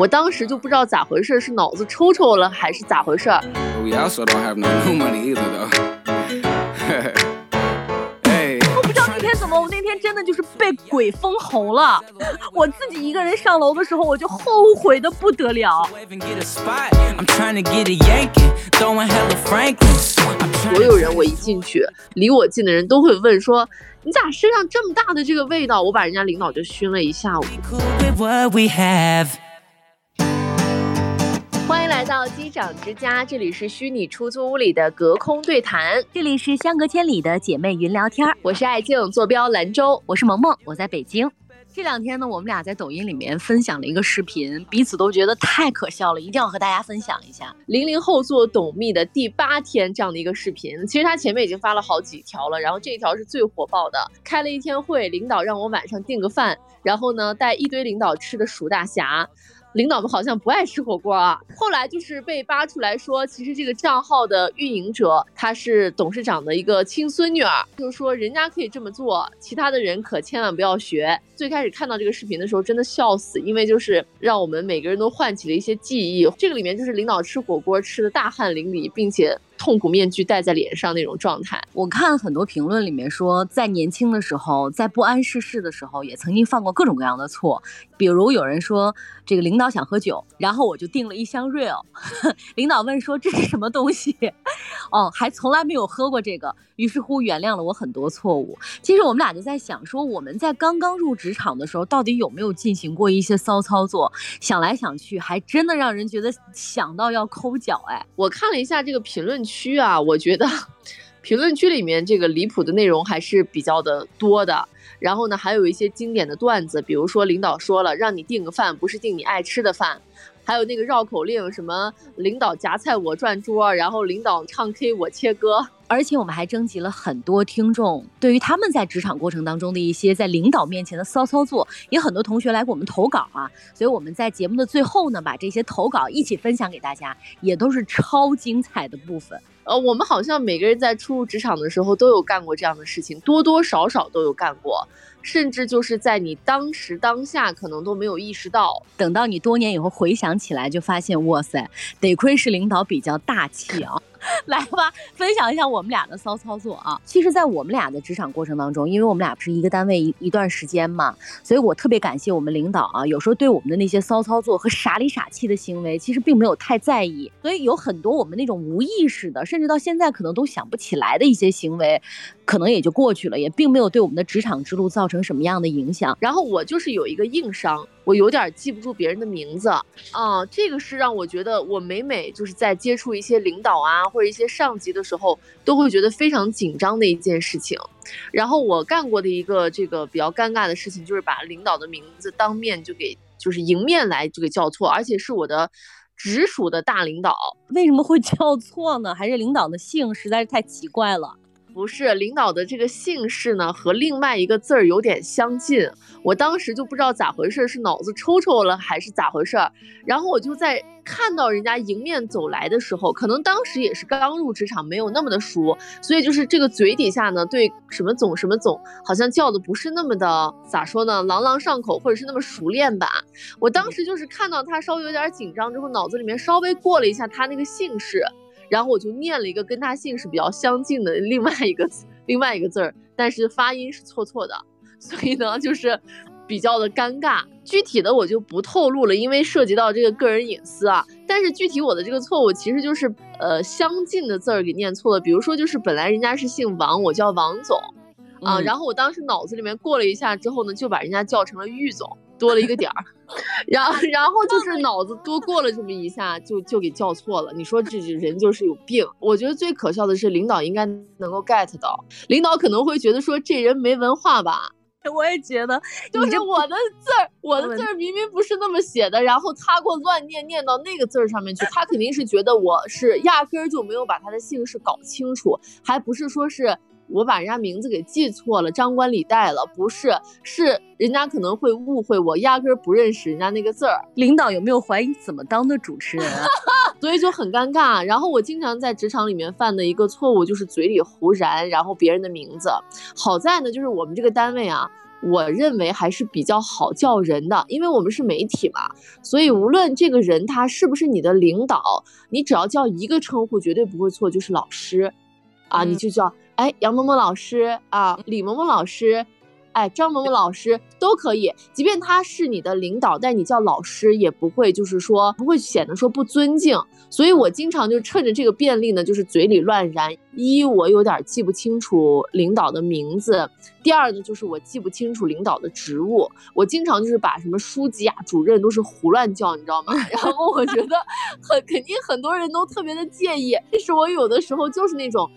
我当时就不知道咋回事，是脑子抽抽了还是咋回事。我那天真的就是被鬼封喉了，我自己一个人上楼的时候，我就后悔的不得了。所有人我一进去，离我近的人都会问说：“你咋身上这么大的这个味道？”我把人家领导就熏了一下午。欢迎来到机长之家，这里是虚拟出租屋里的隔空对谈，这里是相隔千里的姐妹云聊天。我是爱静，坐标兰州；我是萌萌，我在北京。这两天呢，我们俩在抖音里面分享了一个视频，彼此都觉得太可笑了，一定要和大家分享一下。零零后做董秘的第八天这样的一个视频，其实他前面已经发了好几条了，然后这一条是最火爆的。开了一天会，领导让我晚上订个饭，然后呢带一堆领导吃的熟大虾。领导们好像不爱吃火锅啊。后来就是被扒出来说，其实这个账号的运营者他是董事长的一个亲孙女儿，就是说人家可以这么做，其他的人可千万不要学。最开始看到这个视频的时候，真的笑死，因为就是让我们每个人都唤起了一些记忆。这个里面就是领导吃火锅吃的大汗淋漓，并且。痛苦面具戴在脸上那种状态，我看很多评论里面说，在年轻的时候，在不谙世事的时候，也曾经犯过各种各样的错。比如有人说，这个领导想喝酒，然后我就订了一箱 Real，领导问说这是什么东西？哦，还从来没有喝过这个，于是乎原谅了我很多错误。其实我们俩就在想说，我们在刚刚入职场的时候，到底有没有进行过一些骚操作？想来想去，还真的让人觉得想到要抠脚。哎，我看了一下这个评论。区啊，我觉得 评论区里面这个离谱的内容还是比较的多的。然后呢，还有一些经典的段子，比如说领导说了让你订个饭，不是订你爱吃的饭。还有那个绕口令，什么领导夹菜我转桌，然后领导唱 K 我切歌。而且我们还征集了很多听众对于他们在职场过程当中的一些在领导面前的骚操作，也很多同学来给我们投稿啊。所以我们在节目的最后呢，把这些投稿一起分享给大家，也都是超精彩的部分。呃，我们好像每个人在初入职场的时候都有干过这样的事情，多多少少都有干过。甚至就是在你当时当下可能都没有意识到，等到你多年以后回想起来，就发现哇塞，得亏是领导比较大气啊。来吧，分享一下我们俩的骚操作啊！其实，在我们俩的职场过程当中，因为我们俩不是一个单位一一段时间嘛，所以我特别感谢我们领导啊。有时候对我们的那些骚操作和傻里傻气的行为，其实并没有太在意。所以有很多我们那种无意识的，甚至到现在可能都想不起来的一些行为，可能也就过去了，也并没有对我们的职场之路造成什么样的影响。然后我就是有一个硬伤。我有点记不住别人的名字啊，这个是让我觉得我每每就是在接触一些领导啊或者一些上级的时候，都会觉得非常紧张的一件事情。然后我干过的一个这个比较尴尬的事情，就是把领导的名字当面就给就是迎面来就给叫错，而且是我的直属的大领导。为什么会叫错呢？还是领导的姓实在是太奇怪了？不是领导的这个姓氏呢，和另外一个字儿有点相近。我当时就不知道咋回事，是脑子抽抽了还是咋回事？然后我就在看到人家迎面走来的时候，可能当时也是刚入职场，没有那么的熟，所以就是这个嘴底下呢，对什么总什么总，好像叫的不是那么的咋说呢，朗朗上口，或者是那么熟练吧。我当时就是看到他稍微有点紧张之后，脑子里面稍微过了一下他那个姓氏。然后我就念了一个跟他姓氏比较相近的另外一个另外一个字儿，但是发音是错错的，所以呢就是比较的尴尬。具体的我就不透露了，因为涉及到这个个人隐私啊。但是具体我的这个错误其实就是呃相近的字儿给念错了，比如说就是本来人家是姓王，我叫王总啊，然后我当时脑子里面过了一下之后呢，就把人家叫成了玉总。多了一个点儿，然后然后就是脑子多过了这么一下，就就给叫错了。你说这人就是有病。我觉得最可笑的是，领导应该能够 get 到，领导可能会觉得说这人没文化吧。我也觉得，就是我的字儿，我的字儿明明不是那么写的，然后他给我乱念，念到那个字儿上面去，他肯定是觉得我是压根儿就没有把他的姓氏搞清楚，还不是说是。我把人家名字给记错了，张冠李戴了，不是，是人家可能会误会我，压根儿不认识人家那个字儿。领导有没有怀疑怎么当的主持人？所以就很尴尬。然后我经常在职场里面犯的一个错误就是嘴里胡然，然后别人的名字。好在呢，就是我们这个单位啊。我认为还是比较好叫人的，因为我们是媒体嘛，所以无论这个人他是不是你的领导，你只要叫一个称呼绝对不会错，就是老师，啊，你就叫哎杨某某老师啊，李某某老师。哎，张萌萌老师都可以，即便他是你的领导，但你叫老师也不会，就是说不会显得说不尊敬。所以我经常就趁着这个便利呢，就是嘴里乱燃。一，我有点记不清楚领导的名字；第二呢，就是我记不清楚领导的职务。我经常就是把什么书记啊、主任都是胡乱叫，你知道吗？然后我觉得很肯定很多人都特别的介意，但是我有的时候就是那种。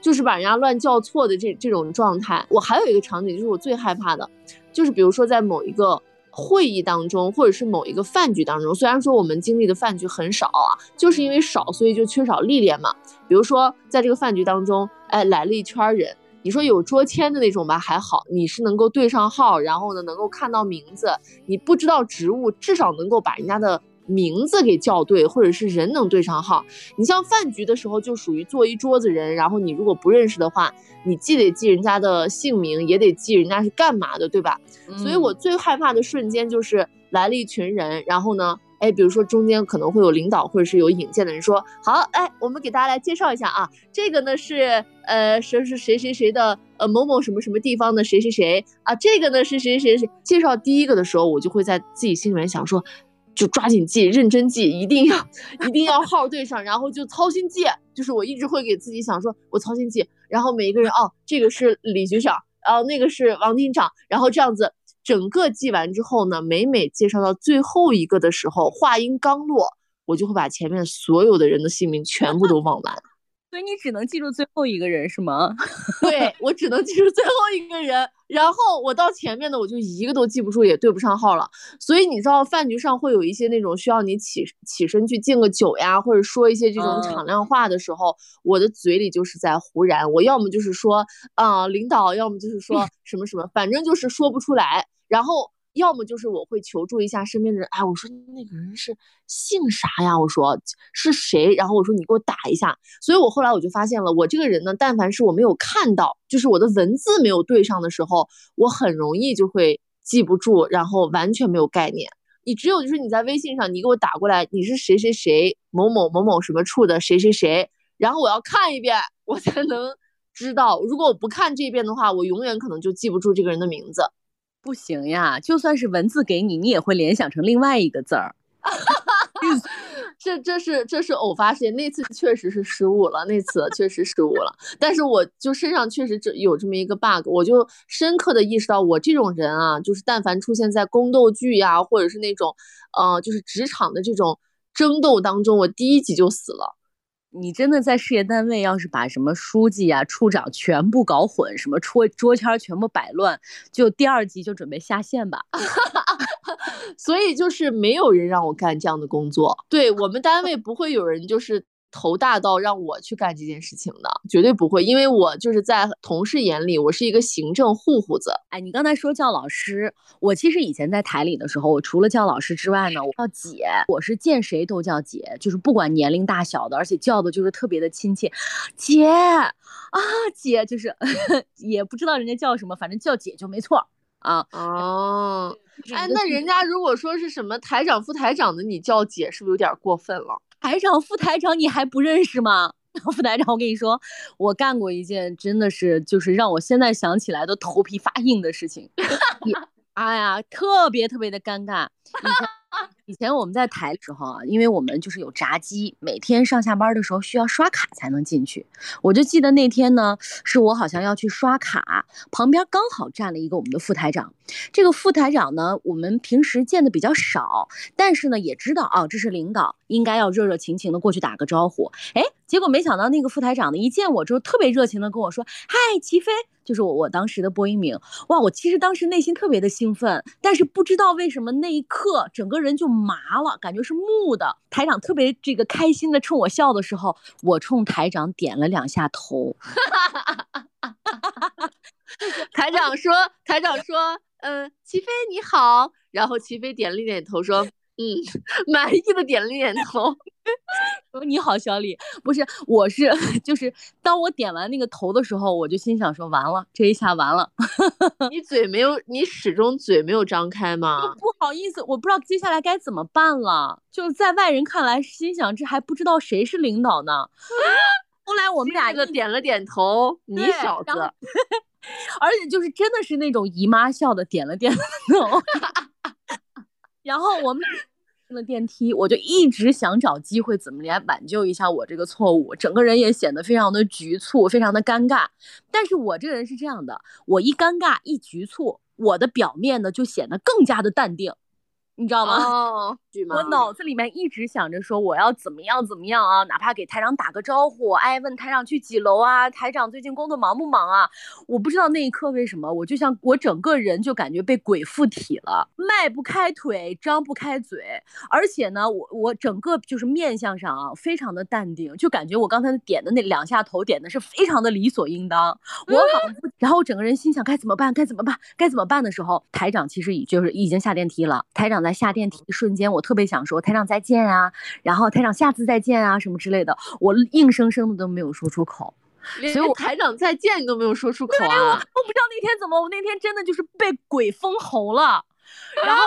就是把人家乱叫错的这这种状态，我还有一个场景，就是我最害怕的，就是比如说在某一个会议当中，或者是某一个饭局当中，虽然说我们经历的饭局很少啊，就是因为少，所以就缺少历练嘛。比如说在这个饭局当中，哎，来了一圈人，你说有桌签的那种吧，还好，你是能够对上号，然后呢能够看到名字，你不知道职务，至少能够把人家的。名字给叫对，或者是人能对上号。你像饭局的时候，就属于坐一桌子人，然后你如果不认识的话，你既得记人家的姓名，也得记人家是干嘛的，对吧？所以我最害怕的瞬间就是来了一群人，然后呢，哎，比如说中间可能会有领导或者是有引荐的人说，好，哎，我们给大家来介绍一下啊，这个呢是呃谁是谁谁谁的呃某某什么什么地方的谁谁谁啊，这个呢是谁谁谁。介绍第一个的时候，我就会在自己心里面想说。就抓紧记，认真记，一定要一定要号对上，然后就操心记。就是我一直会给自己想说，我操心记。然后每一个人哦，这个是李局长，然后那个是王厅长，然后这样子整个记完之后呢，每每介绍到最后一个的时候，话音刚落，我就会把前面所有的人的姓名全部都忘完。所以你只能记住最后一个人是吗？对我只能记住最后一个人，然后我到前面的我就一个都记不住，也对不上号了。所以你知道饭局上会有一些那种需要你起起身去敬个酒呀，或者说一些这种敞亮话的时候，我的嘴里就是在胡然。我要么就是说啊领导，要么就是说 什么什么，反正就是说不出来。然后。要么就是我会求助一下身边的人，哎，我说那个人是姓啥呀？我说是谁？然后我说你给我打一下。所以我后来我就发现了，我这个人呢，但凡是我没有看到，就是我的文字没有对上的时候，我很容易就会记不住，然后完全没有概念。你只有就是你在微信上，你给我打过来，你是谁谁谁某某某某什么处的谁谁谁，然后我要看一遍，我才能知道。如果我不看这一遍的话，我永远可能就记不住这个人的名字。不行呀，就算是文字给你，你也会联想成另外一个字儿。这这是这是偶发现，那次确实是失误了，那次确实失误了。但是我就身上确实这有这么一个 bug，我就深刻的意识到，我这种人啊，就是但凡出现在宫斗剧呀，或者是那种呃，就是职场的这种争斗当中，我第一集就死了。你真的在事业单位，要是把什么书记啊、处长全部搞混，什么桌桌签全部摆乱，就第二集就准备下线吧。所以就是没有人让我干这样的工作，对我们单位不会有人就是。头大到让我去干这件事情的，绝对不会，因为我就是在同事眼里，我是一个行政护护子。哎，你刚才说叫老师，我其实以前在台里的时候，我除了叫老师之外呢，我叫姐，我是见谁都叫姐，就是不管年龄大小的，而且叫的就是特别的亲切，姐啊，姐就是 也不知道人家叫什么，反正叫姐就没错啊。哦，哎，那人家如果说是什么台长、副台长的，你叫姐是不是有点过分了？台长、副台长，你还不认识吗？副台长，我跟你说，我干过一件真的是，就是让我现在想起来都头皮发硬的事情。哎呀，特别特别的尴尬。以前我们在台的时候啊，因为我们就是有闸机，每天上下班的时候需要刷卡才能进去。我就记得那天呢，是我好像要去刷卡，旁边刚好站了一个我们的副台长。这个副台长呢，我们平时见的比较少，但是呢也知道啊，这是领导，应该要热热情情的过去打个招呼。哎，结果没想到那个副台长呢，一见我之后特别热情的跟我说：“嗨，齐飞。”就是我我当时的播音名。哇，我其实当时内心特别的兴奋，但是不知道为什么那一刻整个人就。麻了，感觉是木的。台长特别这个开心的冲我笑的时候，我冲台长点了两下头。台长说：“台长说，嗯，齐飞你好。”然后齐飞点了一点头说：“嗯，满意的点了点头。你好，小李，不是，我是 就是当我点完那个头的时候，我就心想说，完了，这一下完了。你嘴没有，你始终嘴没有张开吗？不好意思，我不知道接下来该怎么办了。就是在外人看来，心想这还不知道谁是领导呢。后来我们俩个点了点头，你小子，而且就是真的是那种姨妈笑的点了点头。然后我们进了电梯，我就一直想找机会怎么来挽救一下我这个错误，整个人也显得非常的局促，非常的尴尬。但是我这个人是这样的，我一尴尬一局促，我的表面呢就显得更加的淡定。你知道吗？哦，我脑子里面一直想着说我要怎么样怎么样啊，哪怕给台长打个招呼，哎，问台长去几楼啊？台长最近工作忙不忙啊？我不知道那一刻为什么，我就像我整个人就感觉被鬼附体了，迈不开腿，张不开嘴，而且呢，我我整个就是面相上啊，非常的淡定，就感觉我刚才点的那两下头点的是非常的理所应当。我仿佛，然后我整个人心想该怎么办？该怎么办？该怎么办的时候，台长其实已就是已经下电梯了，台长在。下电梯的瞬间，我特别想说台长再见啊，然后台长下次再见啊什么之类的，我硬生生的都没有说出口，所以我台长再见你都没有说出口啊！我不知道那天怎么，我那天真的就是被鬼封喉了，然后。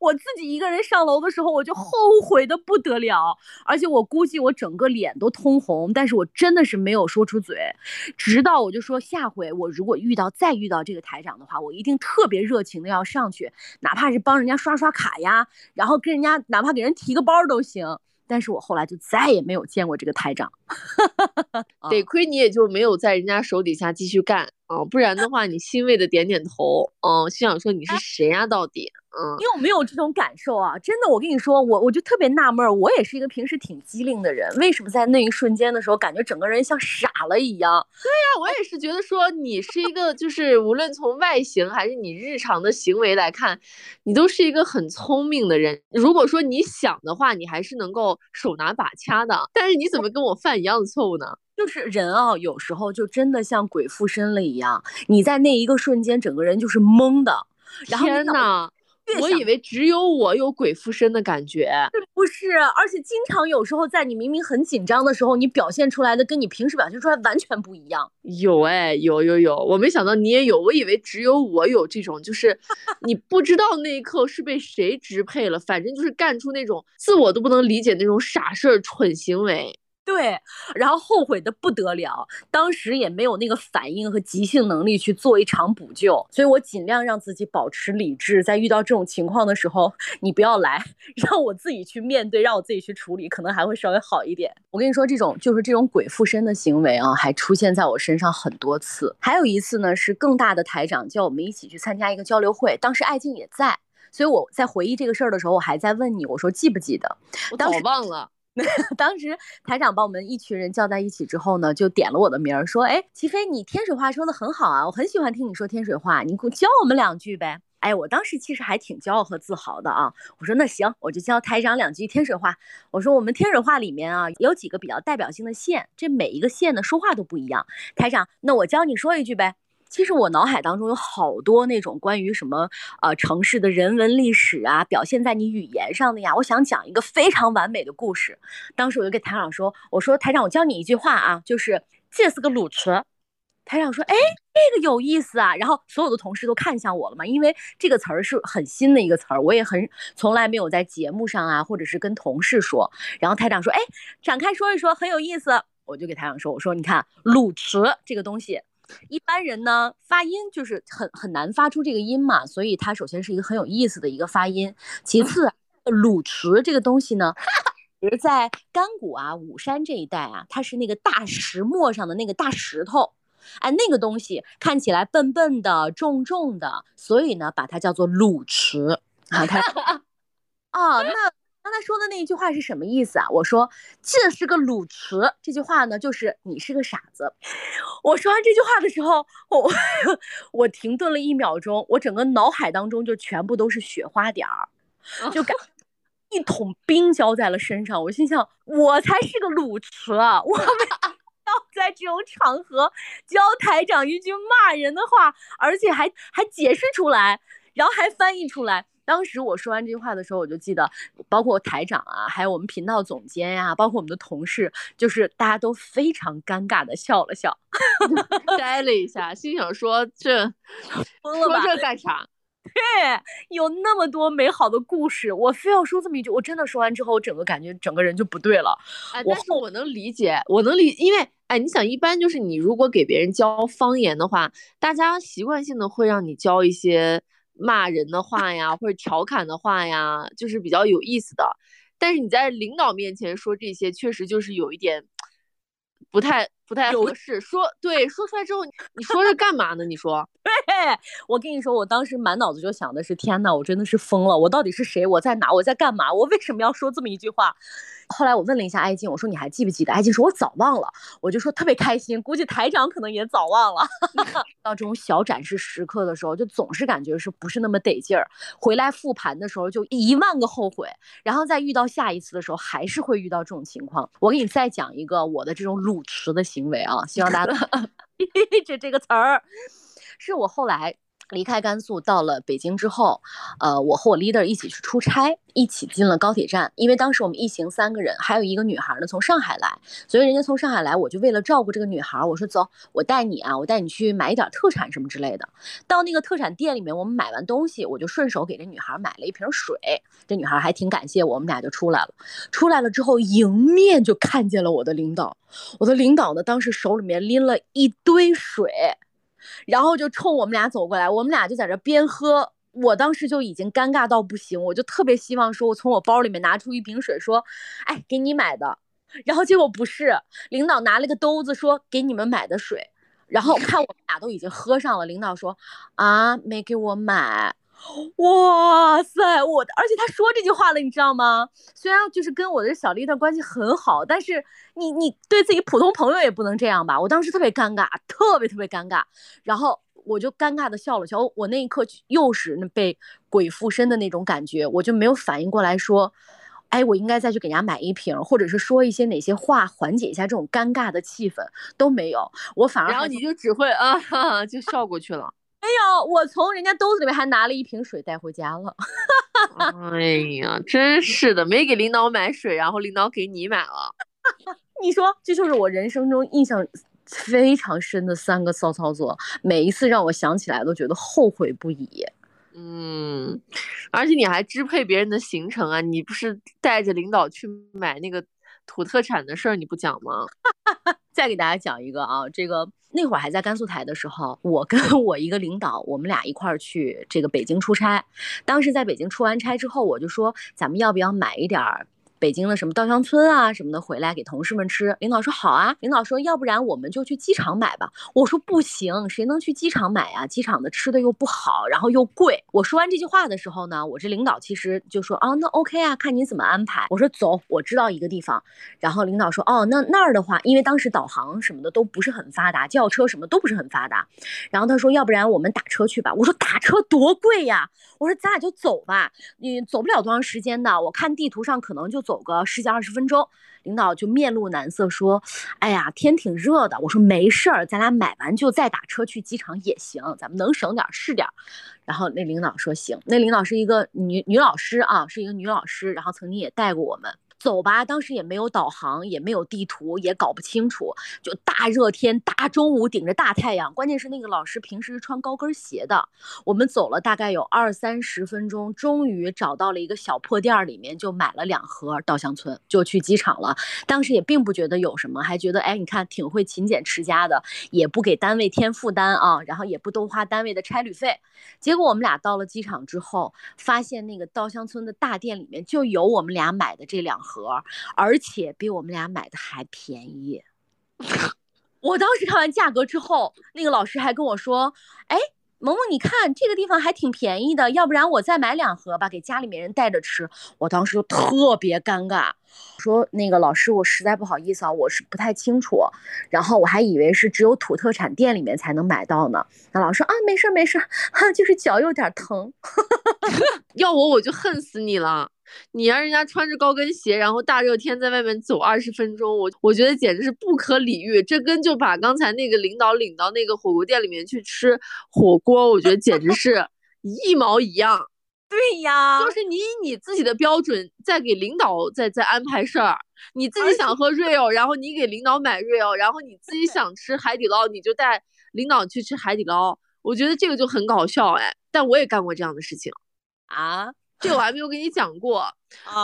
我自己一个人上楼的时候，我就后悔的不得了，而且我估计我整个脸都通红，但是我真的是没有说出嘴，直到我就说下回我如果遇到再遇到这个台长的话，我一定特别热情的要上去，哪怕是帮人家刷刷卡呀，然后跟人家哪怕给人提个包都行。但是我后来就再也没有见过这个台长，得亏你也就没有在人家手底下继续干啊，不然的话你欣慰的点点头，嗯，心想说你是谁呀到底？嗯，你有没有这种感受啊？真的，我跟你说，我我就特别纳闷儿，我也是一个平时挺机灵的人，为什么在那一瞬间的时候，感觉整个人像傻了一样？对呀，我也是觉得说你是一个，就是无论从外形还是你日常的行为来看，你都是一个很聪明的人。如果说你想的话，你还是能够手拿把掐的。但是你怎么跟我犯一样的错误呢？就是人啊，有时候就真的像鬼附身了一样，你在那一个瞬间，整个人就是懵的。天呐！我以为只有我有鬼附身的感觉，不是？而且经常有时候在你明明很紧张的时候，你表现出来的跟你平时表现出来完全不一样。有哎，有有有，我没想到你也有，我以为只有我有这种，就是 你不知道那一刻是被谁支配了，反正就是干出那种自我都不能理解那种傻事儿、蠢行为。对，然后后悔的不得了，当时也没有那个反应和即兴能力去做一场补救，所以我尽量让自己保持理智，在遇到这种情况的时候，你不要来，让我自己去面对，让我自己去处理，可能还会稍微好一点。我跟你说，这种就是这种鬼附身的行为啊，还出现在我身上很多次。还有一次呢，是更大的台长叫我们一起去参加一个交流会，当时艾静也在，所以我在回忆这个事儿的时候，我还在问你，我说记不记得？我早忘了。当时台长把我们一群人叫在一起之后呢，就点了我的名儿，说：“哎，齐飞，你天水话说的很好啊，我很喜欢听你说天水话，你给我教我们两句呗。”哎，我当时其实还挺骄傲和自豪的啊。我说：“那行，我就教台长两句天水话。”我说：“我们天水话里面啊，有几个比较代表性的县，这每一个县的说话都不一样。台长，那我教你说一句呗。”其实我脑海当中有好多那种关于什么呃城市的人文历史啊，表现在你语言上的呀。我想讲一个非常完美的故事。当时我就跟台长说：“我说台长，我教你一句话啊，就是这是个卤词。”台长说：“哎，这个有意思啊。”然后所有的同事都看向我了嘛，因为这个词儿是很新的一个词儿，我也很从来没有在节目上啊，或者是跟同事说。然后台长说：“哎，展开说一说，很有意思。”我就给台长说：“我说你看卤词这个东西。”一般人呢，发音就是很很难发出这个音嘛，所以它首先是一个很有意思的一个发音。其次，鲁池这个东西呢，是在甘谷啊、武山这一带啊，它是那个大石磨上的那个大石头，哎，那个东西看起来笨笨的、重重的，所以呢，把它叫做鲁池啊。它啊，那。刚才说的那一句话是什么意思啊？我说这是个鲁词，这句话呢就是你是个傻子。我说完这句话的时候，我 我停顿了一秒钟，我整个脑海当中就全部都是雪花点儿，就感 一桶冰浇在了身上。我心想，我才是个鲁词，我们要在这种场合教台长一句骂人的话，而且还还解释出来，然后还翻译出来。当时我说完这句话的时候，我就记得，包括台长啊，还有我们频道总监呀，包括我们的同事，就是大家都非常尴尬的笑了笑，呆了一下，心想说这说这干啥？对，有那么多美好的故事，我非要说这么一句，我真的说完之后，我整个感觉整个人就不对了。哎，但是我能理解，我能理，因为哎，你想，一般就是你如果给别人教方言的话，大家习惯性的会让你教一些骂人的话呀，或者调侃的话呀，就是比较有意思的。但是你在领导面前说这些，确实就是有一点不太。不太合适，说对，说出来之后，你说这干嘛呢？你说，对我跟你说，我当时满脑子就想的是，天呐，我真的是疯了，我到底是谁？我在哪？我在干嘛？我为什么要说这么一句话？后来我问了一下艾静，我说你还记不记得？艾静说，我早忘了。我就说特别开心，估计台长可能也早忘了。到这种小展示时刻的时候，就总是感觉是不是那么得劲儿。回来复盘的时候，就一万个后悔。然后再遇到下一次的时候，还是会遇到这种情况。我给你再讲一个我的这种鲁持的行。为啊，希望大家 这这个词儿，是我后来离开甘肃到了北京之后，呃，我和我 leader 一起去出差，一起进了高铁站。因为当时我们一行三个人，还有一个女孩呢，从上海来，所以人家从上海来，我就为了照顾这个女孩，我说走，我带你啊，我带你去买一点特产什么之类的。到那个特产店里面，我们买完东西，我就顺手给这女孩买了一瓶水。这女孩还挺感谢我们俩就出来了。出来了之后，迎面就看见了我的领导。我的领导呢，当时手里面拎了一堆水，然后就冲我们俩走过来，我们俩就在这边喝。我当时就已经尴尬到不行，我就特别希望说，我从我包里面拿出一瓶水，说，哎，给你买的。然后结果不是，领导拿了个兜子说给你们买的水，然后 看我们俩都已经喝上了，领导说，啊，没给我买。哇塞，我而且他说这句话了，你知道吗？虽然就是跟我的小丽的关系很好，但是你你对自己普通朋友也不能这样吧？我当时特别尴尬，特别特别尴尬，然后我就尴尬的笑了笑。我那一刻又是那被鬼附身的那种感觉，我就没有反应过来说，哎，我应该再去给人家买一瓶，或者是说一些哪些话缓解一下这种尴尬的气氛都没有，我反而然后你就只会啊，就笑过去了。没有，我从人家兜子里面还拿了一瓶水带回家了。哎呀，真是的，没给领导买水，然后领导给你买了。你说，这就是我人生中印象非常深的三个骚操作，每一次让我想起来都觉得后悔不已。嗯，而且你还支配别人的行程啊，你不是带着领导去买那个土特产的事儿，你不讲吗？再给大家讲一个啊，这个那会儿还在甘肃台的时候，我跟我一个领导，我们俩一块儿去这个北京出差。当时在北京出完差之后，我就说，咱们要不要买一点儿？北京的什么稻香村啊什么的回来给同事们吃，领导说好啊，领导说要不然我们就去机场买吧。我说不行，谁能去机场买呀？机场的吃的又不好，然后又贵。我说完这句话的时候呢，我这领导其实就说啊，那 OK 啊，看你怎么安排。我说走，我知道一个地方。然后领导说哦，那那儿的话，因为当时导航什么的都不是很发达，轿车什么都不是很发达。然后他说要不然我们打车去吧。我说打车多贵呀。我说咱俩就走吧，你走不了多长时间的，我看地图上可能就。走个十几二十分钟，领导就面露难色说：“哎呀，天挺热的。”我说：“没事儿，咱俩买完就再打车去机场也行，咱们能省点儿是点儿。”然后那领导说：“行。”那领导是一个女女老师啊，是一个女老师，然后曾经也带过我们。走吧，当时也没有导航，也没有地图，也搞不清楚。就大热天，大中午顶着大太阳，关键是那个老师平时是穿高跟鞋的。我们走了大概有二三十分钟，终于找到了一个小破店里面，就买了两盒稻香村，就去机场了。当时也并不觉得有什么，还觉得哎，你看挺会勤俭持家的，也不给单位添负担啊，然后也不多花单位的差旅费。结果我们俩到了机场之后，发现那个稻香村的大店里面就有我们俩买的这两盒。盒，而且比我们俩买的还便宜。我当时看完价格之后，那个老师还跟我说：“哎，萌萌，你看这个地方还挺便宜的，要不然我再买两盒吧，给家里面人带着吃。”我当时就特别尴尬，说：“那个老师，我实在不好意思啊，我是不太清楚。然后我还以为是只有土特产店里面才能买到呢。”那老师说：“啊，没事没事，哈，就是脚有点疼。要我我就恨死你了。”你让人家穿着高跟鞋，然后大热天在外面走二十分钟，我我觉得简直是不可理喻。这跟就把刚才那个领导领到那个火锅店里面去吃火锅，我觉得简直是 一毛一样。对呀，就是你以你自己的标准在给领导在在安排事儿，你自己想喝 real，然后你给领导买 real，然后你自己想吃海底捞，你就带领导去吃海底捞。我觉得这个就很搞笑哎，但我也干过这样的事情啊。这个我还没有跟你讲过，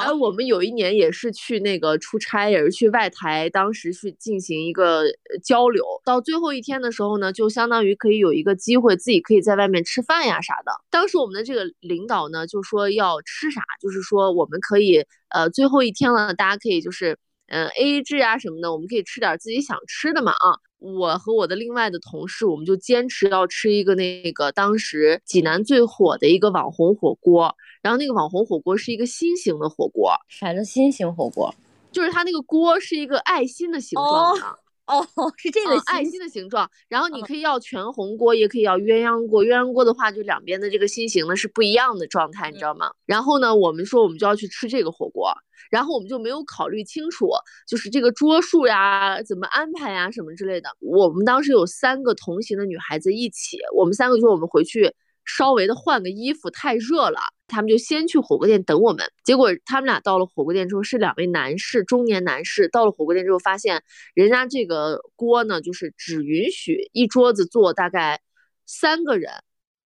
哎，我们有一年也是去那个出差，也是去外台，当时去进行一个交流。到最后一天的时候呢，就相当于可以有一个机会，自己可以在外面吃饭呀啥的。当时我们的这个领导呢，就说要吃啥，就是说我们可以，呃，最后一天了，大家可以就是，嗯，A A 制啊什么的，我们可以吃点自己想吃的嘛啊。我和我的另外的同事，我们就坚持要吃一个那个当时济南最火的一个网红火锅。然后那个网红火锅是一个心形的火锅，啥叫心形火锅？就是它那个锅是一个爱心的形状的。哦，是这个爱心的形状。然后你可以要全红锅，也可以要鸳鸯锅。鸳鸯锅的话，就两边的这个心形呢是不一样的状态，你知道吗？然后呢，我们说我们就要去吃这个火锅。然后我们就没有考虑清楚，就是这个桌数呀，怎么安排呀，什么之类的。我们当时有三个同行的女孩子一起，我们三个就说我们回去稍微的换个衣服，太热了。他们就先去火锅店等我们。结果他们俩到了火锅店之后，是两位男士，中年男士。到了火锅店之后，发现人家这个锅呢，就是只允许一桌子坐大概三个人。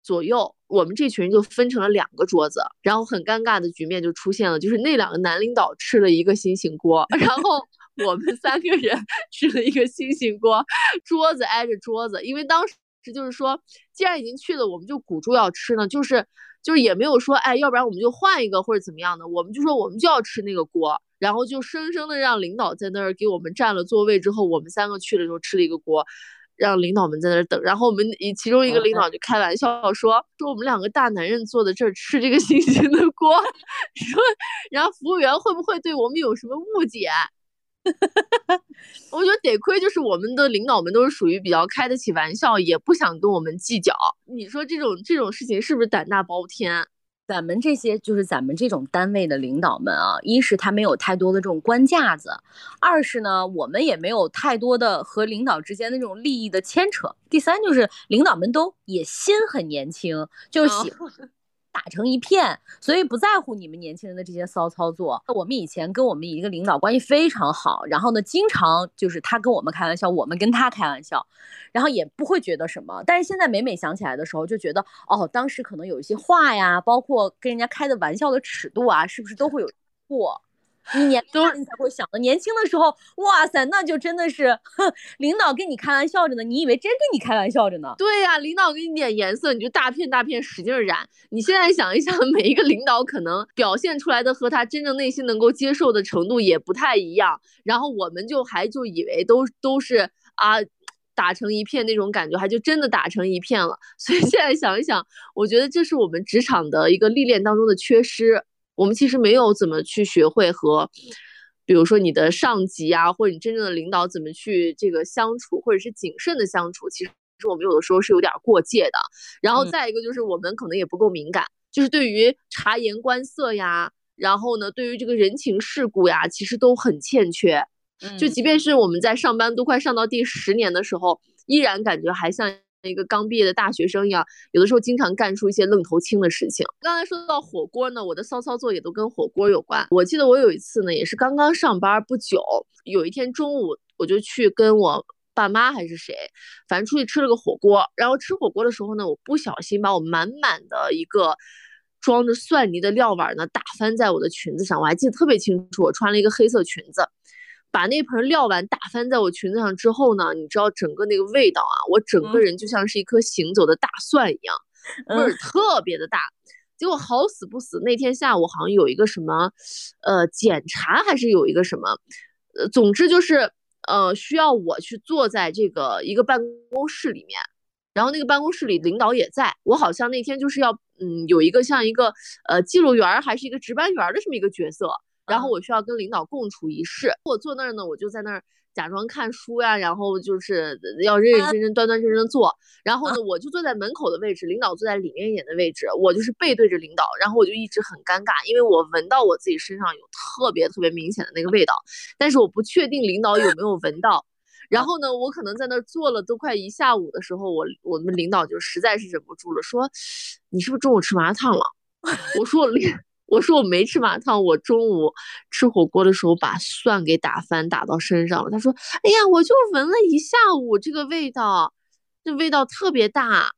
左右，我们这群人就分成了两个桌子，然后很尴尬的局面就出现了，就是那两个男领导吃了一个新型锅，然后我们三个人 吃了一个新型锅，桌子挨着桌子，因为当时就是说，既然已经去了，我们就鼓住要吃呢，就是就是也没有说，哎，要不然我们就换一个或者怎么样的，我们就说我们就要吃那个锅，然后就生生的让领导在那儿给我们占了座位之后，我们三个去了之后吃了一个锅。让领导们在那儿等，然后我们以其中一个领导就开玩笑说：“说我们两个大男人坐在这儿吃这个 新鲜的锅，说，然后服务员会不会对我们有什么误解？” 我觉得得亏就是我们的领导们都是属于比较开得起玩笑，也不想跟我们计较。你说这种这种事情是不是胆大包天？咱们这些就是咱们这种单位的领导们啊，一是他没有太多的这种官架子，二是呢，我们也没有太多的和领导之间的这种利益的牵扯，第三就是领导们都也心很年轻，就是喜欢。打成一片，所以不在乎你们年轻人的这些骚操作。我们以前跟我们一个领导关系非常好，然后呢，经常就是他跟我们开玩笑，我们跟他开玩笑，然后也不会觉得什么。但是现在每每想起来的时候，就觉得哦，当时可能有一些话呀，包括跟人家开的玩笑的尺度啊，是不是都会有过？你年大你才会想的，年轻的时候，哇塞，那就真的是，哼，领导跟你开玩笑着呢，你以为真跟你开玩笑着呢？对呀，领导给你点颜色，你就大片大片使劲染。你现在想一想，每一个领导可能表现出来的和他真正内心能够接受的程度也不太一样，然后我们就还就以为都都是啊，打成一片那种感觉，还就真的打成一片了。所以现在想一想，我觉得这是我们职场的一个历练当中的缺失。我们其实没有怎么去学会和，比如说你的上级啊，或者你真正的领导怎么去这个相处，或者是谨慎的相处。其实我们有的时候是有点过界的。然后再一个就是我们可能也不够敏感，就是对于察言观色呀，然后呢，对于这个人情世故呀，其实都很欠缺。就即便是我们在上班都快上到第十年的时候，依然感觉还像。一个刚毕业的大学生一样，有的时候经常干出一些愣头青的事情。刚才说到火锅呢，我的骚操作也都跟火锅有关。我记得我有一次呢，也是刚刚上班不久，有一天中午我就去跟我爸妈还是谁，反正出去吃了个火锅。然后吃火锅的时候呢，我不小心把我满满的一个装着蒜泥的料碗呢打翻在我的裙子上，我还记得特别清楚，我穿了一个黑色裙子。把那盆料碗打翻在我裙子上之后呢，你知道整个那个味道啊，我整个人就像是一颗行走的大蒜一样，味儿特别的大。结果好死不死，那天下午好像有一个什么，呃，检查还是有一个什么，呃，总之就是呃需要我去坐在这个一个办公室里面，然后那个办公室里领导也在，我好像那天就是要嗯有一个像一个呃记录员还是一个值班员的这么一个角色。然后我需要跟领导共处一室，我坐那儿呢，我就在那儿假装看书呀，然后就是要认认真真、端端正正坐。然后呢，我就坐在门口的位置，领导坐在里面一点的位置，我就是背对着领导。然后我就一直很尴尬，因为我闻到我自己身上有特别特别明显的那个味道，但是我不确定领导有没有闻到。然后呢，我可能在那儿坐了都快一下午的时候，我我们领导就实在是忍不住了，说：“你是不是中午吃麻辣烫了？”我说我 连我说我没吃麻辣烫，我中午吃火锅的时候把蒜给打翻打到身上了。他说：“哎呀，我就闻了一下午这个味道，这味道特别大。”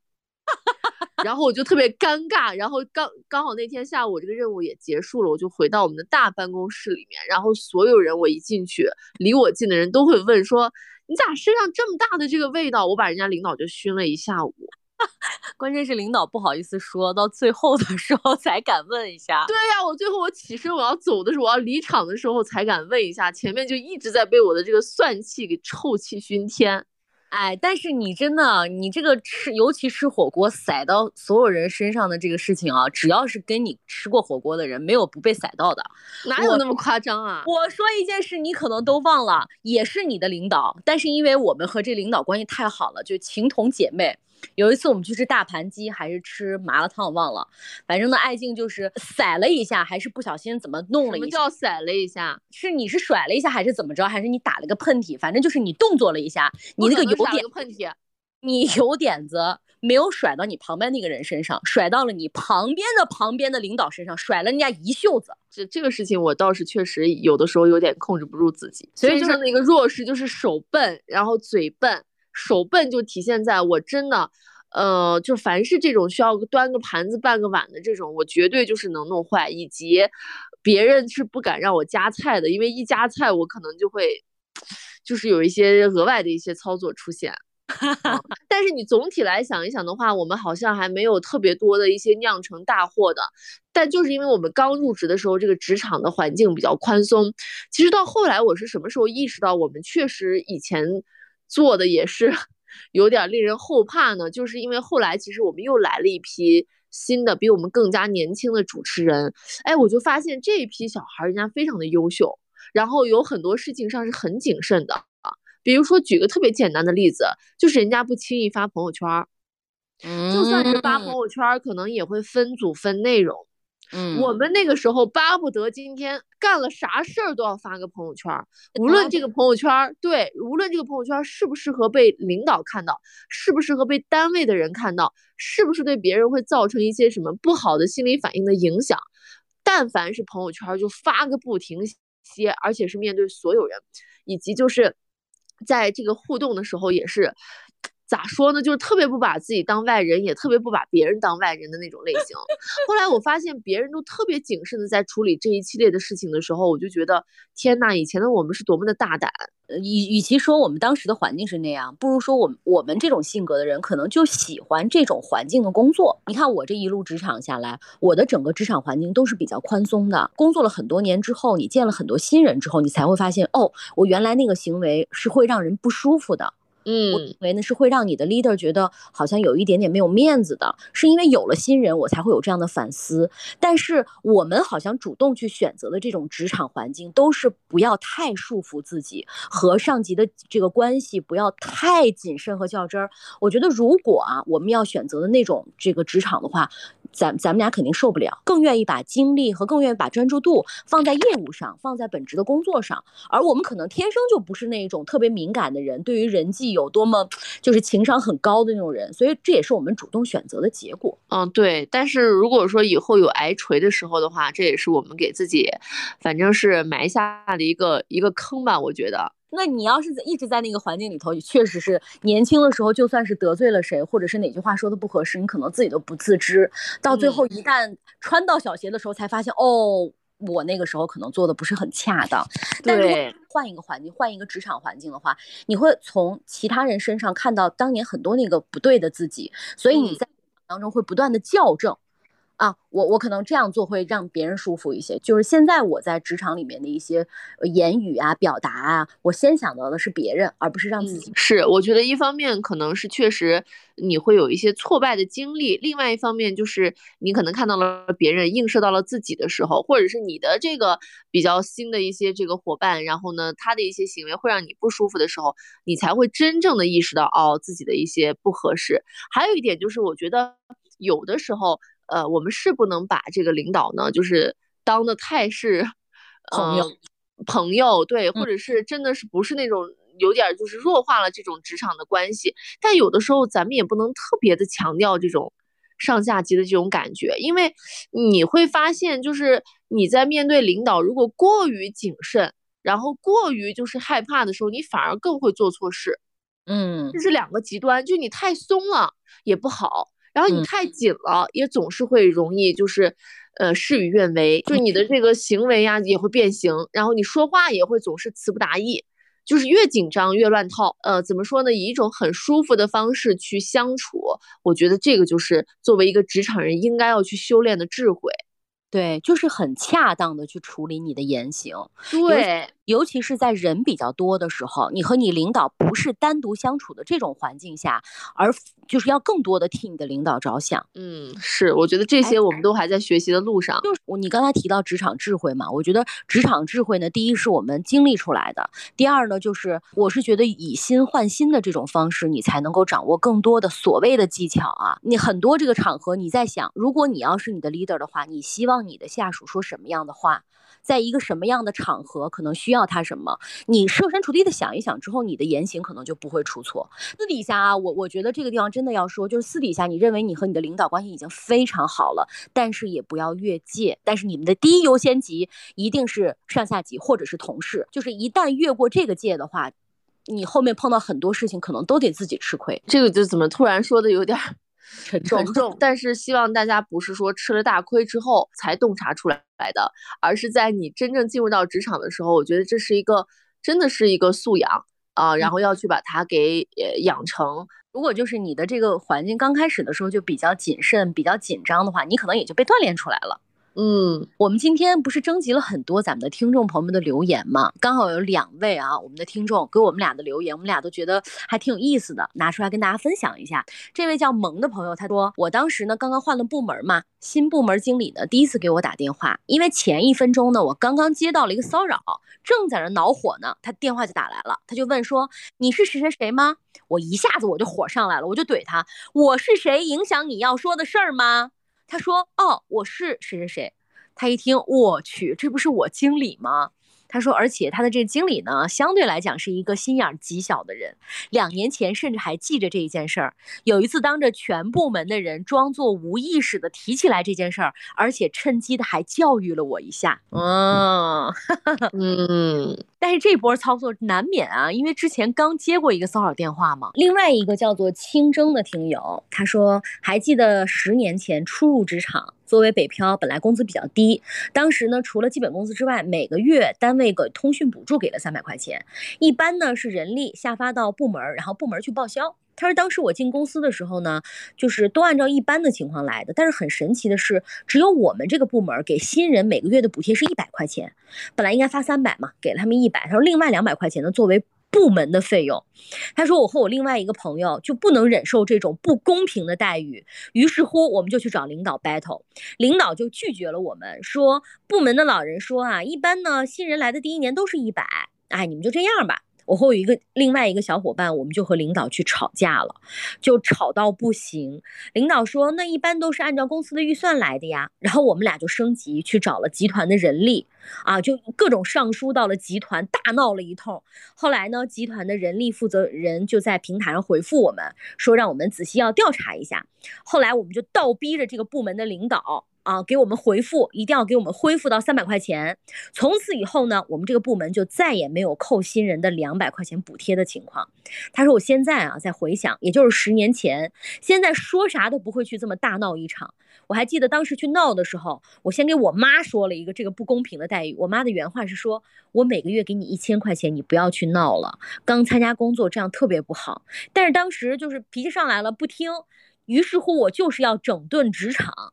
然后我就特别尴尬。然后刚刚好那天下午这个任务也结束了，我就回到我们的大办公室里面。然后所有人我一进去，离我近的人都会问说：“你咋身上这么大的这个味道？”我把人家领导就熏了一下午。关键是领导不好意思说到最后的时候才敢问一下。对呀，我最后我起身我要走的时候，我要离场的时候才敢问一下，前面就一直在被我的这个算气给臭气熏天。哎，但是你真的，你这个吃，尤其吃火锅撒到所有人身上的这个事情啊，只要是跟你吃过火锅的人，没有不被撒到的。哪有那么夸张啊？我说一件事，你可能都忘了，也是你的领导，但是因为我们和这领导关系太好了，就情同姐妹。有一次我们去吃大盘鸡，还是吃麻辣烫，忘了。反正呢，爱静就是甩了一下，还是不小心怎么弄了一下？什么叫甩了一下？是你是甩了一下，还是怎么着？还是你打了个喷嚏？反正就是你动作了一下，你那个有点喷嚏，你有点子没有甩到你旁边那个人身上，甩到了你旁边的旁边的领导身上，甩了人家一袖子。这这个事情我倒是确实有的时候有点控制不住自己。所以就是那个弱势，就是手笨，然后嘴笨。手笨就体现在我真的，呃，就凡是这种需要端个盘子、半个碗的这种，我绝对就是能弄坏。以及别人是不敢让我夹菜的，因为一夹菜我可能就会，就是有一些额外的一些操作出现。但是你总体来想一想的话，我们好像还没有特别多的一些酿成大祸的。但就是因为我们刚入职的时候，这个职场的环境比较宽松。其实到后来，我是什么时候意识到我们确实以前。做的也是 有点令人后怕呢，就是因为后来其实我们又来了一批新的比我们更加年轻的主持人，哎，我就发现这一批小孩人家非常的优秀，然后有很多事情上是很谨慎的。啊，比如说举个特别简单的例子，就是人家不轻易发朋友圈，就算是发朋友圈，可能也会分组分内容。嗯，我们那个时候巴不得今天干了啥事儿都要发个朋友圈，无论这个朋友圈对，无论这个朋友圈适不适合被领导看到，适不适合被单位的人看到，是不是对别人会造成一些什么不好的心理反应的影响，但凡是朋友圈就发个不停歇，而且是面对所有人，以及就是在这个互动的时候也是。咋说呢？就是特别不把自己当外人，也特别不把别人当外人的那种类型。后来我发现别人都特别谨慎的在处理这一系列的事情的时候，我就觉得天呐，以前的我们是多么的大胆。呃，与与其说我们当时的环境是那样，不如说我们我们这种性格的人可能就喜欢这种环境的工作。你看我这一路职场下来，我的整个职场环境都是比较宽松的。工作了很多年之后，你见了很多新人之后，你才会发现，哦，我原来那个行为是会让人不舒服的。嗯，我认为呢是会让你的 leader 觉得好像有一点点没有面子的，是因为有了新人，我才会有这样的反思。但是我们好像主动去选择的这种职场环境，都是不要太束缚自己和上级的这个关系，不要太谨慎和较真儿。我觉得如果啊，我们要选择的那种这个职场的话。咱咱们俩肯定受不了，更愿意把精力和更愿意把专注度放在业务上，放在本职的工作上。而我们可能天生就不是那种特别敏感的人，对于人际有多么就是情商很高的那种人，所以这也是我们主动选择的结果。嗯，对。但是如果说以后有挨锤的时候的话，这也是我们给自己，反正是埋下的一个一个坑吧，我觉得。那你要是一直在那个环境里头，确实是年轻的时候，就算是得罪了谁，或者是哪句话说的不合适，你可能自己都不自知。到最后一旦穿到小鞋的时候，才发现哦，我那个时候可能做的不是很恰当。但如果换一个环境，换一个职场环境的话，你会从其他人身上看到当年很多那个不对的自己，所以你在当中会不断的校正。啊，我我可能这样做会让别人舒服一些。就是现在我在职场里面的一些言语啊、表达啊，我先想到的是别人，而不是让自己。是，我觉得一方面可能是确实你会有一些挫败的经历，另外一方面就是你可能看到了别人映射到了自己的时候，或者是你的这个比较新的一些这个伙伴，然后呢，他的一些行为会让你不舒服的时候，你才会真正的意识到哦自己的一些不合适。还有一点就是，我觉得有的时候。呃，我们是不能把这个领导呢，就是当的太是朋友，朋友对，或者是真的是不是那种有点就是弱化了这种职场的关系。但有的时候咱们也不能特别的强调这种上下级的这种感觉，因为你会发现，就是你在面对领导，如果过于谨慎，然后过于就是害怕的时候，你反而更会做错事。嗯，这是两个极端，就你太松了也不好，然后你太紧了，也总是会容易就是，呃，事与愿违，就你的这个行为呀也会变形，然后你说话也会总是词不达意，就是越紧张越乱套。呃，怎么说呢？以一种很舒服的方式去相处，我觉得这个就是作为一个职场人应该要去修炼的智慧。对，就是很恰当的去处理你的言行。对。尤其是在人比较多的时候，你和你领导不是单独相处的这种环境下，而就是要更多的替你的领导着想。嗯，是，我觉得这些我们都还在学习的路上。就是你刚才提到职场智慧嘛，我觉得职场智慧呢，第一是我们经历出来的，第二呢，就是我是觉得以心换心的这种方式，你才能够掌握更多的所谓的技巧啊。你很多这个场合，你在想，如果你要是你的 leader 的话，你希望你的下属说什么样的话？在一个什么样的场合，可能需要要他什么，你设身处地的想一想之后，你的言行可能就不会出错。私底下啊，我我觉得这个地方真的要说，就是私底下你认为你和你的领导关系已经非常好了，但是也不要越界。但是你们的第一优先级一定是上下级或者是同事，就是一旦越过这个界的话，你后面碰到很多事情可能都得自己吃亏。这个就怎么突然说的有点。沉重，但是希望大家不是说吃了大亏之后才洞察出来的，而是在你真正进入到职场的时候，我觉得这是一个真的是一个素养啊，然后要去把它给呃养成。如果就是你的这个环境刚开始的时候就比较谨慎、比较紧张的话，你可能也就被锻炼出来了。嗯，我们今天不是征集了很多咱们的听众朋友们的留言吗？刚好有两位啊，我们的听众给我们俩的留言，我们俩都觉得还挺有意思的，拿出来跟大家分享一下。这位叫萌的朋友，他说我当时呢刚刚换了部门嘛，新部门经理呢第一次给我打电话，因为前一分钟呢我刚刚接到了一个骚扰，正在那恼火呢，他电话就打来了，他就问说你是谁谁谁吗？我一下子我就火上来了，我就怼他，我是谁影响你要说的事儿吗？他说：“哦，我是谁谁谁。”他一听，我去，这不是我经理吗？他说，而且他的这个经理呢，相对来讲是一个心眼极小的人。两年前甚至还记着这一件事儿，有一次当着全部门的人，装作无意识的提起来这件事儿，而且趁机的还教育了我一下。嗯，嗯。但是这波操作难免啊，因为之前刚接过一个骚扰电话嘛。另外一个叫做清蒸的听友，他说还记得十年前初入职场，作为北漂，本来工资比较低，当时呢除了基本工资之外，每个月单位给通讯补助给了三百块钱，一般呢是人力下发到部门，然后部门去报销。他说当时我进公司的时候呢，就是都按照一般的情况来的，但是很神奇的是，只有我们这个部门给新人每个月的补贴是一百块钱，本来应该发三百嘛，给了他们一百。他说另外两百块钱呢作为部门的费用。他说我和我另外一个朋友就不能忍受这种不公平的待遇，于是乎我们就去找领导 battle，领导就拒绝了我们，说部门的老人说啊，一般呢新人来的第一年都是一百，哎，你们就这样吧。我和我一个另外一个小伙伴，我们就和领导去吵架了，就吵到不行。领导说，那一般都是按照公司的预算来的呀。然后我们俩就升级去找了集团的人力，啊，就各种上书到了集团，大闹了一通。后来呢，集团的人力负责人就在平台上回复我们，说让我们仔细要调查一下。后来我们就倒逼着这个部门的领导。啊，给我们回复，一定要给我们恢复到三百块钱。从此以后呢，我们这个部门就再也没有扣新人的两百块钱补贴的情况。他说，我现在啊，在回想，也就是十年前，现在说啥都不会去这么大闹一场。我还记得当时去闹的时候，我先给我妈说了一个这个不公平的待遇。我妈的原话是说，我每个月给你一千块钱，你不要去闹了。刚参加工作，这样特别不好。但是当时就是脾气上来了，不听。于是乎，我就是要整顿职场。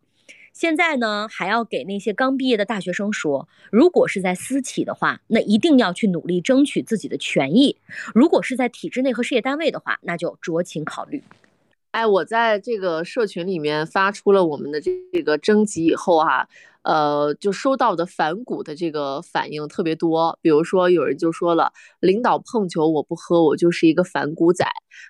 现在呢，还要给那些刚毕业的大学生说，如果是在私企的话，那一定要去努力争取自己的权益；如果是在体制内和事业单位的话，那就酌情考虑。哎，我在这个社群里面发出了我们的这个征集以后啊。呃，就收到的反骨的这个反应特别多，比如说有人就说了，领导碰酒我不喝，我就是一个反骨仔；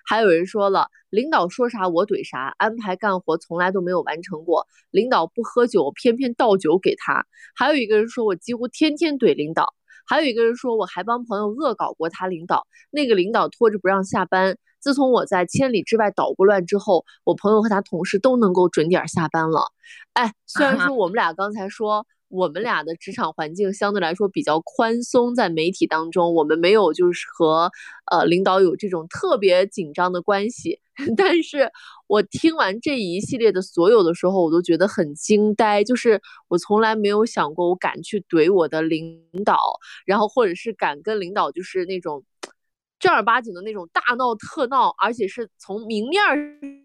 还有人说了，领导说啥我怼啥，安排干活从来都没有完成过，领导不喝酒，偏偏倒酒给他；还有一个人说我几乎天天怼领导；还有一个人说我还帮朋友恶搞过他领导，那个领导拖着不让下班。自从我在千里之外捣过乱之后，我朋友和他同事都能够准点下班了。哎，虽然说我们俩刚才说。我们俩的职场环境相对来说比较宽松，在媒体当中，我们没有就是和呃领导有这种特别紧张的关系。但是我听完这一系列的所有的时候，我都觉得很惊呆，就是我从来没有想过我敢去怼我的领导，然后或者是敢跟领导就是那种正儿八经的那种大闹特闹，而且是从明面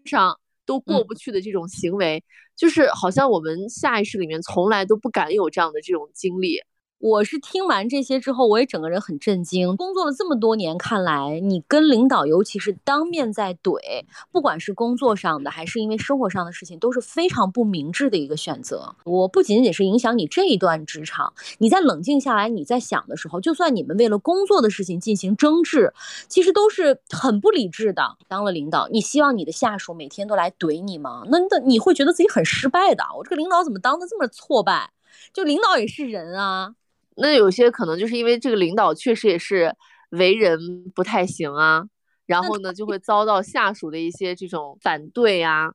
上。都过不去的这种行为，就是好像我们下意识里面从来都不敢有这样的这种经历。我是听完这些之后，我也整个人很震惊。工作了这么多年，看来你跟领导，尤其是当面在怼，不管是工作上的，还是因为生活上的事情，都是非常不明智的一个选择。我不仅仅是影响你这一段职场，你在冷静下来，你在想的时候，就算你们为了工作的事情进行争执，其实都是很不理智的。当了领导，你希望你的下属每天都来怼你吗？那那你会觉得自己很失败的。我这个领导怎么当的这么挫败？就领导也是人啊。那有些可能就是因为这个领导确实也是为人不太行啊，然后呢就会遭到下属的一些这种反对啊。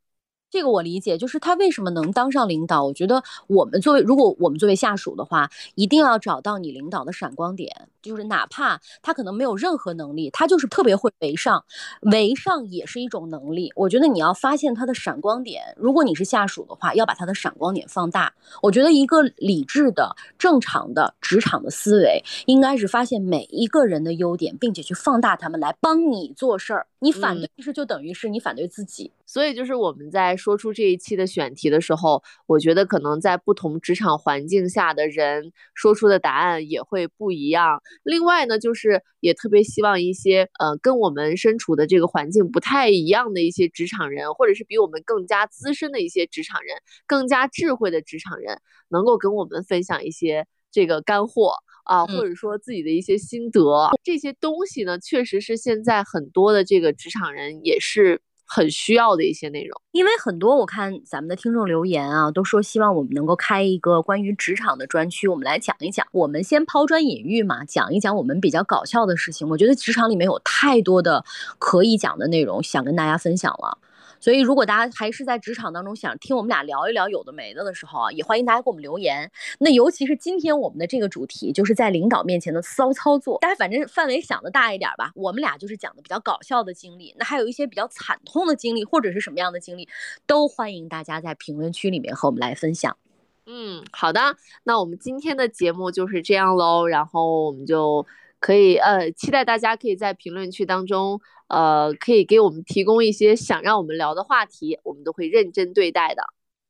这个我理解，就是他为什么能当上领导？我觉得我们作为，如果我们作为下属的话，一定要找到你领导的闪光点，就是哪怕他可能没有任何能力，他就是特别会为上，为上也是一种能力。我觉得你要发现他的闪光点，如果你是下属的话，要把他的闪光点放大。我觉得一个理智的、正常的职场的思维，应该是发现每一个人的优点，并且去放大他们来帮你做事儿。你反对，其实就等于是你反对自己。所以就是我们在说出这一期的选题的时候，我觉得可能在不同职场环境下的人说出的答案也会不一样。另外呢，就是也特别希望一些呃跟我们身处的这个环境不太一样的一些职场人，或者是比我们更加资深的一些职场人，更加智慧的职场人，能够跟我们分享一些这个干货。啊，或者说自己的一些心得，这些东西呢，确实是现在很多的这个职场人也是很需要的一些内容。因为很多我看咱们的听众留言啊，都说希望我们能够开一个关于职场的专区，我们来讲一讲。我们先抛砖引玉嘛，讲一讲我们比较搞笑的事情。我觉得职场里面有太多的可以讲的内容，想跟大家分享了。所以，如果大家还是在职场当中想听我们俩聊一聊有的没的的时候啊，也欢迎大家给我们留言。那尤其是今天我们的这个主题，就是在领导面前的骚操作。大家反正范围想的大一点吧。我们俩就是讲的比较搞笑的经历，那还有一些比较惨痛的经历，或者是什么样的经历，都欢迎大家在评论区里面和我们来分享。嗯，好的，那我们今天的节目就是这样喽。然后我们就可以呃，期待大家可以在评论区当中。呃，可以给我们提供一些想让我们聊的话题，我们都会认真对待的。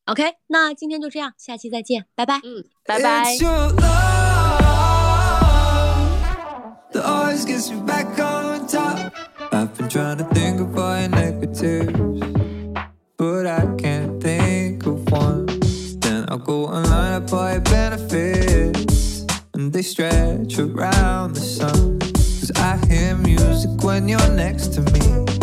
OK，那今天就这样，下期再见，拜拜。嗯，拜拜。Cause I hear music when you're next to me.